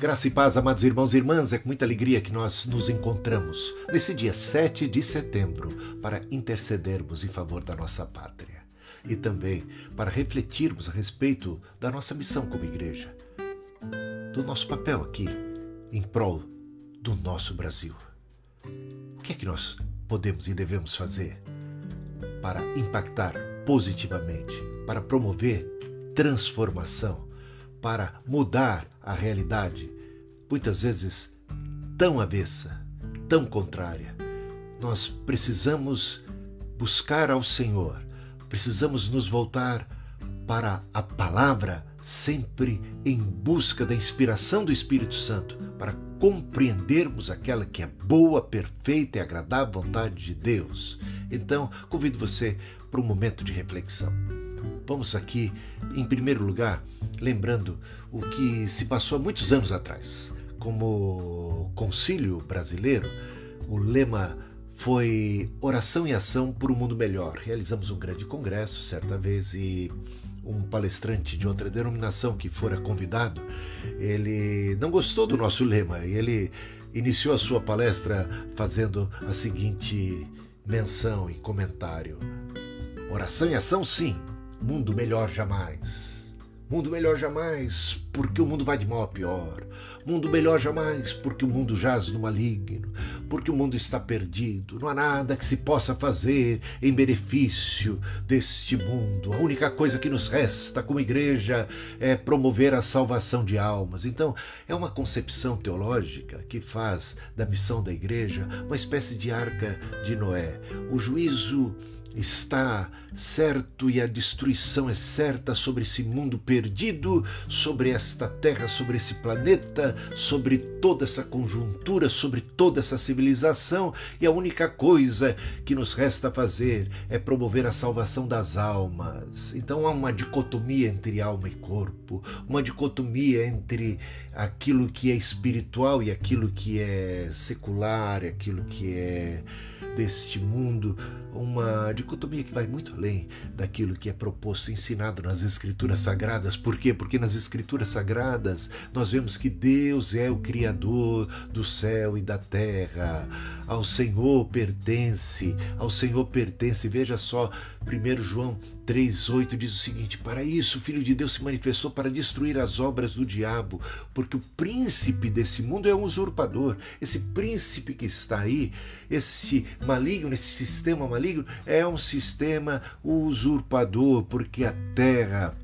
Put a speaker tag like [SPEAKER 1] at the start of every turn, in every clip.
[SPEAKER 1] Graça e paz, amados irmãos e irmãs, é com muita alegria que nós nos encontramos nesse dia 7 de setembro para intercedermos em favor da nossa pátria e também para refletirmos a respeito da nossa missão como igreja, do nosso papel aqui em prol do nosso Brasil. O que é que nós podemos e devemos fazer para impactar positivamente, para promover transformação? para mudar a realidade, muitas vezes tão avessa, tão contrária. Nós precisamos buscar ao Senhor, precisamos nos voltar para a palavra, sempre em busca da inspiração do Espírito Santo, para compreendermos aquela que é boa, perfeita e agradável vontade de Deus. Então, convido você para um momento de reflexão. Vamos aqui, em primeiro lugar, lembrando o que se passou há muitos anos atrás. Como concílio brasileiro, o lema foi Oração e Ação por um Mundo Melhor. Realizamos um grande congresso certa vez e um palestrante de outra denominação que fora convidado, ele não gostou do nosso lema e ele iniciou a sua palestra fazendo a seguinte menção e comentário: Oração e ação, sim, mundo melhor jamais. Mundo melhor jamais, porque o mundo vai de mal a pior. Mundo melhor jamais, porque o mundo jaz no maligno, porque o mundo está perdido. Não há nada que se possa fazer em benefício deste mundo. A única coisa que nos resta como igreja é promover a salvação de almas. Então, é uma concepção teológica que faz da missão da igreja uma espécie de arca de Noé. O juízo está certo e a destruição é certa sobre esse mundo perdido, sobre esta terra, sobre esse planeta, sobre toda essa conjuntura, sobre toda essa civilização, e a única coisa que nos resta fazer é promover a salvação das almas. Então há uma dicotomia entre alma e corpo, uma dicotomia entre aquilo que é espiritual e aquilo que é secular, aquilo que é deste mundo, uma dicotomia que vai muito além daquilo que é proposto, ensinado nas Escrituras Sagradas. Por quê? Porque nas Escrituras Sagradas nós vemos que Deus é o Criador do céu e da terra. Ao Senhor pertence, ao Senhor pertence. Veja só, 1 João 3,8 diz o seguinte: Para isso o Filho de Deus se manifestou para destruir as obras do diabo, porque o príncipe desse mundo é um usurpador. Esse príncipe que está aí, esse maligno, esse sistema maligno, é um sistema usurpador, porque a terra,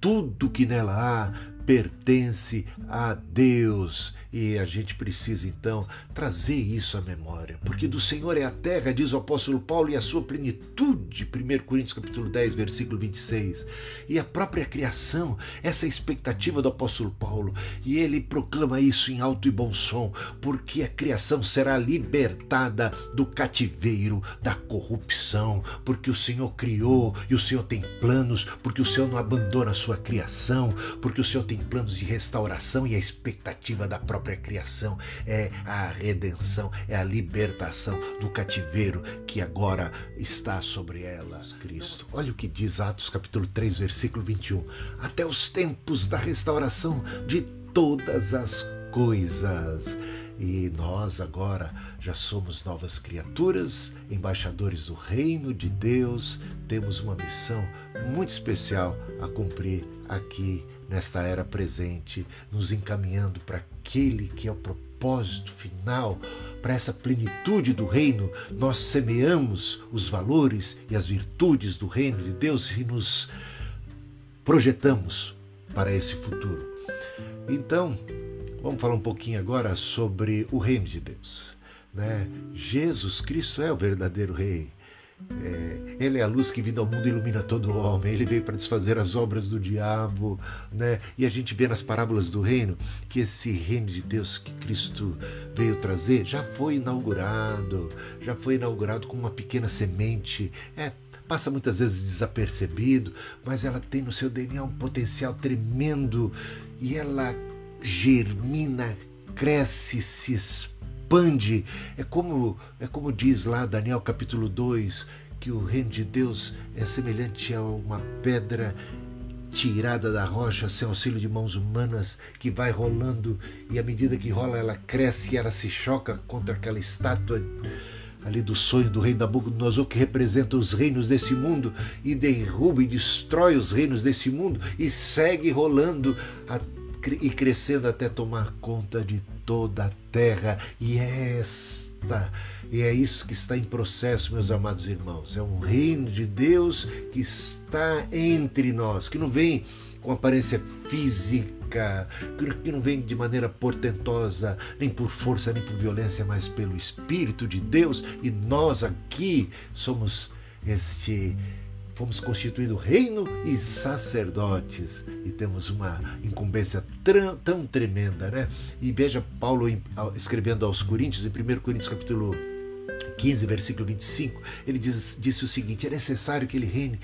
[SPEAKER 1] tudo que nela há, pertence a Deus. E a gente precisa então trazer isso à memória, porque do Senhor é a terra, diz o apóstolo Paulo, e a sua plenitude, 1 Coríntios capítulo 10, versículo 26. E a própria criação, essa é expectativa do apóstolo Paulo, e ele proclama isso em alto e bom som, porque a criação será libertada do cativeiro, da corrupção, porque o Senhor criou e o Senhor tem planos, porque o Senhor não abandona a sua criação, porque o Senhor tem planos de restauração e a expectativa da própria própria criação, é a redenção, é a libertação do cativeiro que agora está sobre elas, Cristo. Olha o que diz Atos capítulo 3, versículo 21. Até os tempos da restauração de todas as coisas. E nós agora já somos novas criaturas, embaixadores do reino de Deus, temos uma missão muito especial a cumprir aqui nesta era presente, nos encaminhando para aquele que é o propósito final, para essa plenitude do reino. Nós semeamos os valores e as virtudes do reino de Deus e nos projetamos para esse futuro. Então, Vamos falar um pouquinho agora sobre o reino de Deus. Né? Jesus Cristo é o verdadeiro rei. É, ele é a luz que vindo ao mundo ilumina todo homem. Ele veio para desfazer as obras do diabo, né? E a gente vê nas parábolas do reino que esse reino de Deus que Cristo veio trazer já foi inaugurado, já foi inaugurado com uma pequena semente. É, passa muitas vezes desapercebido, mas ela tem no seu DNA um potencial tremendo e ela germina, cresce, se expande. É como, é como diz lá Daniel capítulo 2, que o reino de Deus é semelhante a uma pedra tirada da rocha sem auxílio de mãos humanas, que vai rolando e à medida que rola ela cresce e ela se choca contra aquela estátua ali do sonho do rei Nabucodonosor que representa os reinos desse mundo e derruba e destrói os reinos desse mundo e segue rolando a, e crescendo até tomar conta de toda a terra e é esta e é isso que está em processo, meus amados irmãos. É um reino de Deus que está entre nós, que não vem com aparência física, que não vem de maneira portentosa, nem por força, nem por violência, mas pelo Espírito de Deus. E nós aqui somos este. Fomos constituídos reino e sacerdotes e temos uma incumbência tão tremenda, né? E veja Paulo escrevendo aos Coríntios, em 1 Coríntios capítulo 15, versículo 25, ele diz, disse o seguinte: é necessário que ele reine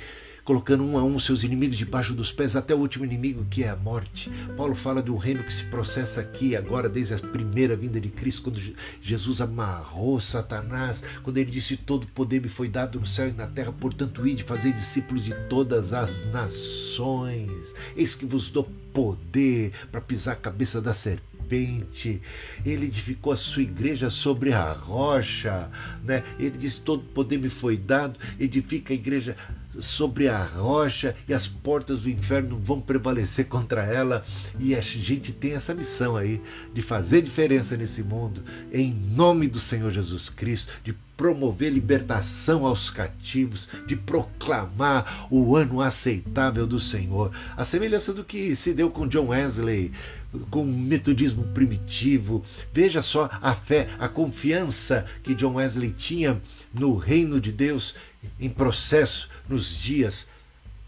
[SPEAKER 1] colocando um a um seus inimigos debaixo dos pés, até o último inimigo que é a morte. Paulo fala do reino que se processa aqui, agora, desde a primeira vinda de Cristo, quando Jesus amarrou Satanás, quando ele disse: Todo poder me foi dado no céu e na terra, portanto, ide fazer discípulos de todas as nações. Eis que vos dou poder para pisar a cabeça da serpente serpente, ele edificou a sua igreja sobre a rocha, né? ele disse: Todo poder me foi dado, edifica a igreja sobre a rocha e as portas do inferno vão prevalecer contra ela. E a gente tem essa missão aí de fazer diferença nesse mundo, em nome do Senhor Jesus Cristo, de promover libertação aos cativos, de proclamar o ano aceitável do Senhor. A semelhança do que se deu com John Wesley, com o metodismo primitivo. Veja só a fé, a confiança que John Wesley tinha no reino de Deus em processo nos dias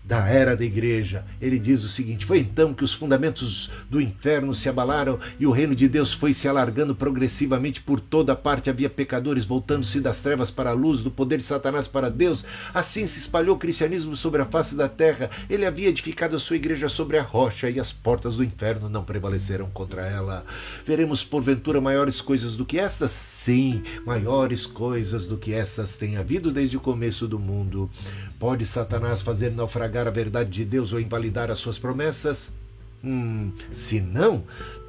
[SPEAKER 1] da era da igreja. Ele diz o seguinte: Foi então que os fundamentos do inferno se abalaram e o reino de Deus foi se alargando progressivamente por toda parte. Havia pecadores voltando-se das trevas para a luz, do poder de Satanás para Deus. Assim se espalhou o cristianismo sobre a face da terra. Ele havia edificado a sua igreja sobre a rocha e as portas do inferno não prevaleceram contra ela. Veremos porventura maiores coisas do que estas? Sim, maiores coisas do que estas têm havido desde o começo do mundo. Pode Satanás fazer naufragar a verdade de Deus ou invalidar as suas promessas? Hum, se não,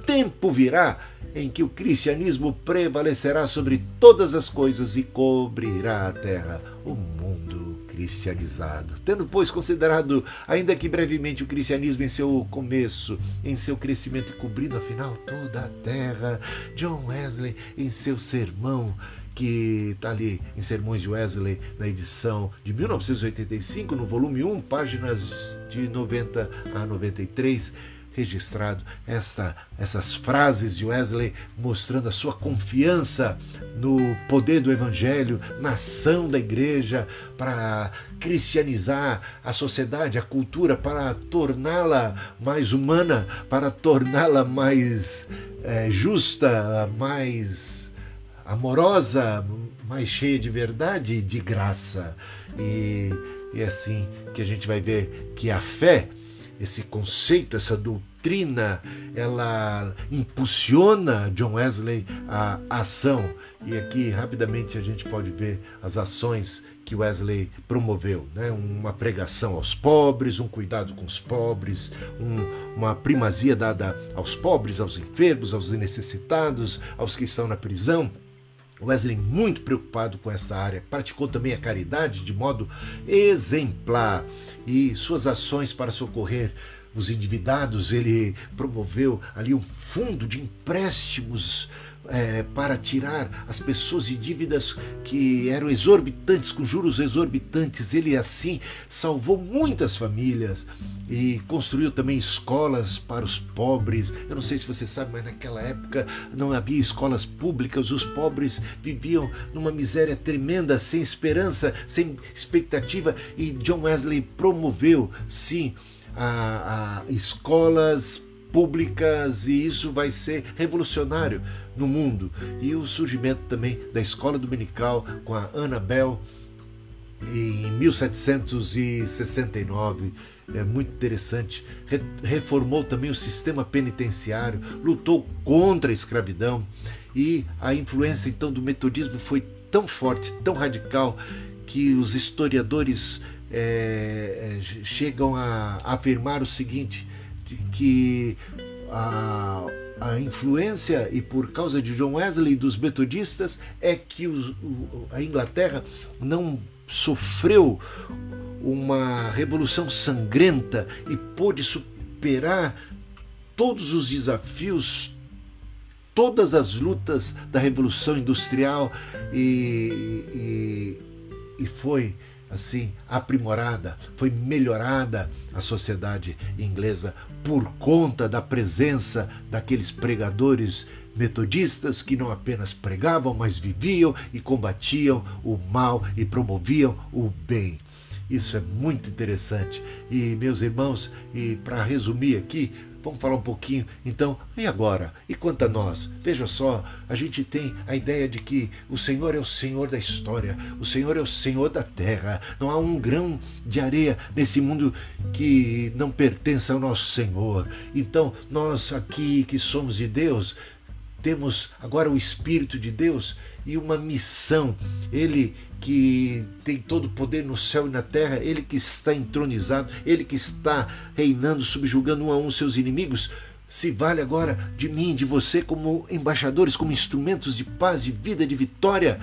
[SPEAKER 1] tempo virá em que o cristianismo prevalecerá sobre todas as coisas e cobrirá a terra, o mundo cristianizado. Tendo, pois, considerado, ainda que brevemente, o cristianismo em seu começo, em seu crescimento e cobrindo, afinal, toda a terra, John Wesley, em seu sermão, que está ali em Sermões de Wesley, na edição de 1985, no volume 1, páginas de 90 a 93, registrado esta, essas frases de Wesley mostrando a sua confiança no poder do Evangelho, na ação da igreja para cristianizar a sociedade, a cultura, para torná-la mais humana, para torná-la mais é, justa, mais amorosa, mais cheia de verdade e de graça. E, é assim que a gente vai ver que a fé, esse conceito, essa doutrina, ela impulsiona John Wesley a ação. E aqui rapidamente a gente pode ver as ações que Wesley promoveu, né? uma pregação aos pobres, um cuidado com os pobres, um, uma primazia dada aos pobres, aos enfermos, aos necessitados, aos que estão na prisão. Wesley, muito preocupado com essa área, praticou também a caridade de modo exemplar. E suas ações para socorrer os endividados, ele promoveu ali um fundo de empréstimos é, para tirar as pessoas de dívidas que eram exorbitantes, com juros exorbitantes. Ele assim salvou muitas famílias e construiu também escolas para os pobres. Eu não sei se você sabe, mas naquela época não havia escolas públicas, os pobres viviam numa miséria tremenda, sem esperança, sem expectativa, e John Wesley promoveu, sim, a, a escolas públicas e isso vai ser revolucionário no mundo. E o surgimento também da escola dominical com a Annabel em 1769 é muito interessante. Reformou também o sistema penitenciário, lutou contra a escravidão e a influência então do metodismo foi tão forte, tão radical que os historiadores é, chegam a afirmar o seguinte: que a, a influência e por causa de John Wesley e dos metodistas é que a Inglaterra não sofreu uma revolução sangrenta e pôde superar todos os desafios, todas as lutas da Revolução Industrial e, e, e foi assim aprimorada, foi melhorada a sociedade inglesa por conta da presença daqueles pregadores metodistas que não apenas pregavam, mas viviam e combatiam o mal e promoviam o bem. Isso é muito interessante. E meus irmãos, e para resumir aqui, Vamos falar um pouquinho, então, e agora? E quanto a nós? Veja só, a gente tem a ideia de que o Senhor é o Senhor da história, o Senhor é o Senhor da terra. Não há um grão de areia nesse mundo que não pertença ao nosso Senhor. Então, nós aqui que somos de Deus, temos agora o Espírito de Deus e uma missão. Ele que tem todo o poder no céu e na terra, ele que está entronizado, ele que está reinando, subjugando um a um seus inimigos, se vale agora de mim, de você, como embaixadores, como instrumentos de paz, de vida, de vitória,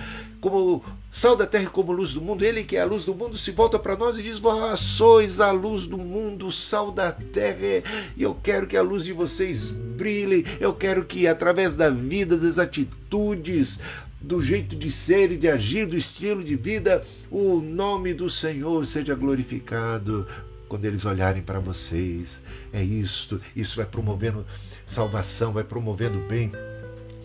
[SPEAKER 1] como sal da terra e como luz do mundo. Ele que é a luz do mundo se volta para nós e diz: Vós sois a luz do mundo, sal da terra, e eu quero que a luz de vocês brilhe, eu quero que através da vida, das atitudes, do jeito de ser e de agir, do estilo de vida, o nome do Senhor seja glorificado quando eles olharem para vocês. É isto, isso vai promovendo salvação, vai promovendo bem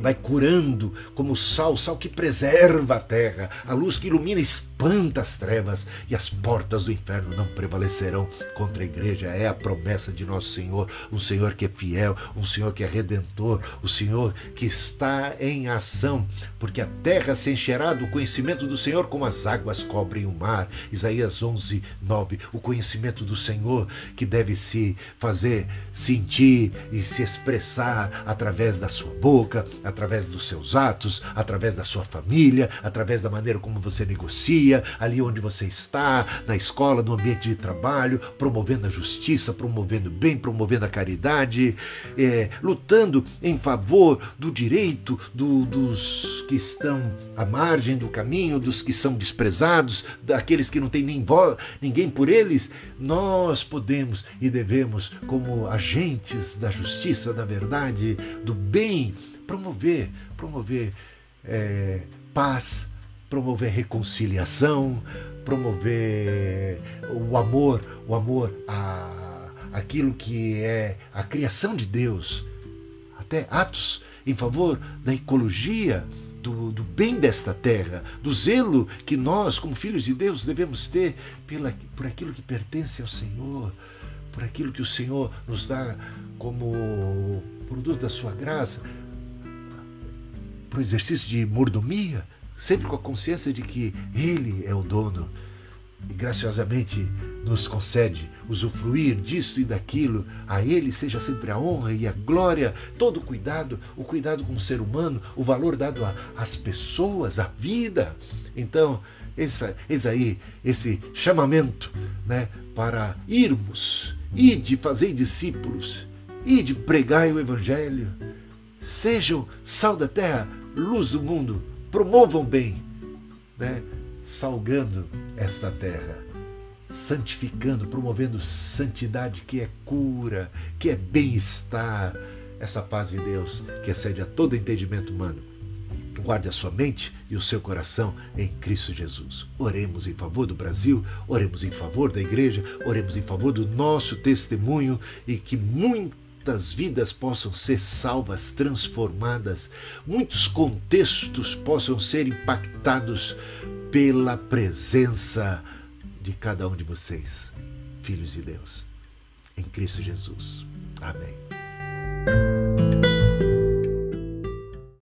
[SPEAKER 1] vai curando como o sal, sal que preserva a terra, a luz que ilumina espanta as trevas, e as portas do inferno não prevalecerão contra a igreja. É a promessa de nosso Senhor, um Senhor que é fiel, um Senhor que é redentor, o Senhor que está em ação, porque a terra se encherá do conhecimento do Senhor como as águas cobrem o mar. Isaías 11, 9. O conhecimento do Senhor que deve se fazer sentir e se expressar através da sua boca, através dos seus atos, através da sua família, através da maneira como você negocia, ali onde você está, na escola, no ambiente de trabalho, promovendo a justiça, promovendo o bem, promovendo a caridade, é, lutando em favor do direito do, dos que estão à margem do caminho, dos que são desprezados, daqueles que não têm nem ninguém por eles. Nós podemos e devemos, como agentes da justiça, da verdade, do bem, promover, promover é, paz, promover reconciliação, promover o amor, o amor a aquilo que é a criação de Deus, até atos em favor da ecologia, do, do, bem desta terra, do zelo que nós, como filhos de Deus, devemos ter pela, por aquilo que pertence ao Senhor, por aquilo que o Senhor nos dá como produto da sua graça, para o exercício de mordomia, sempre com a consciência de que Ele é o dono e graciosamente nos concede usufruir disso e daquilo. A Ele seja sempre a honra e a glória, todo o cuidado, o cuidado com o ser humano, o valor dado às pessoas, à vida. Então, esse, esse aí, esse chamamento né, para irmos, e de fazer discípulos, e de pregar o Evangelho. Sejam sal da terra, luz do mundo, promovam bem, né? salgando esta terra, santificando, promovendo santidade que é cura, que é bem-estar, essa paz de Deus que excede a todo entendimento humano. Guarde a sua mente e o seu coração em Cristo Jesus. Oremos em favor do Brasil, oremos em favor da igreja, oremos em favor do nosso testemunho e que muito muitas vidas possam ser salvas, transformadas, muitos contextos possam ser impactados pela presença de cada um de vocês, filhos de Deus, em Cristo Jesus. Amém.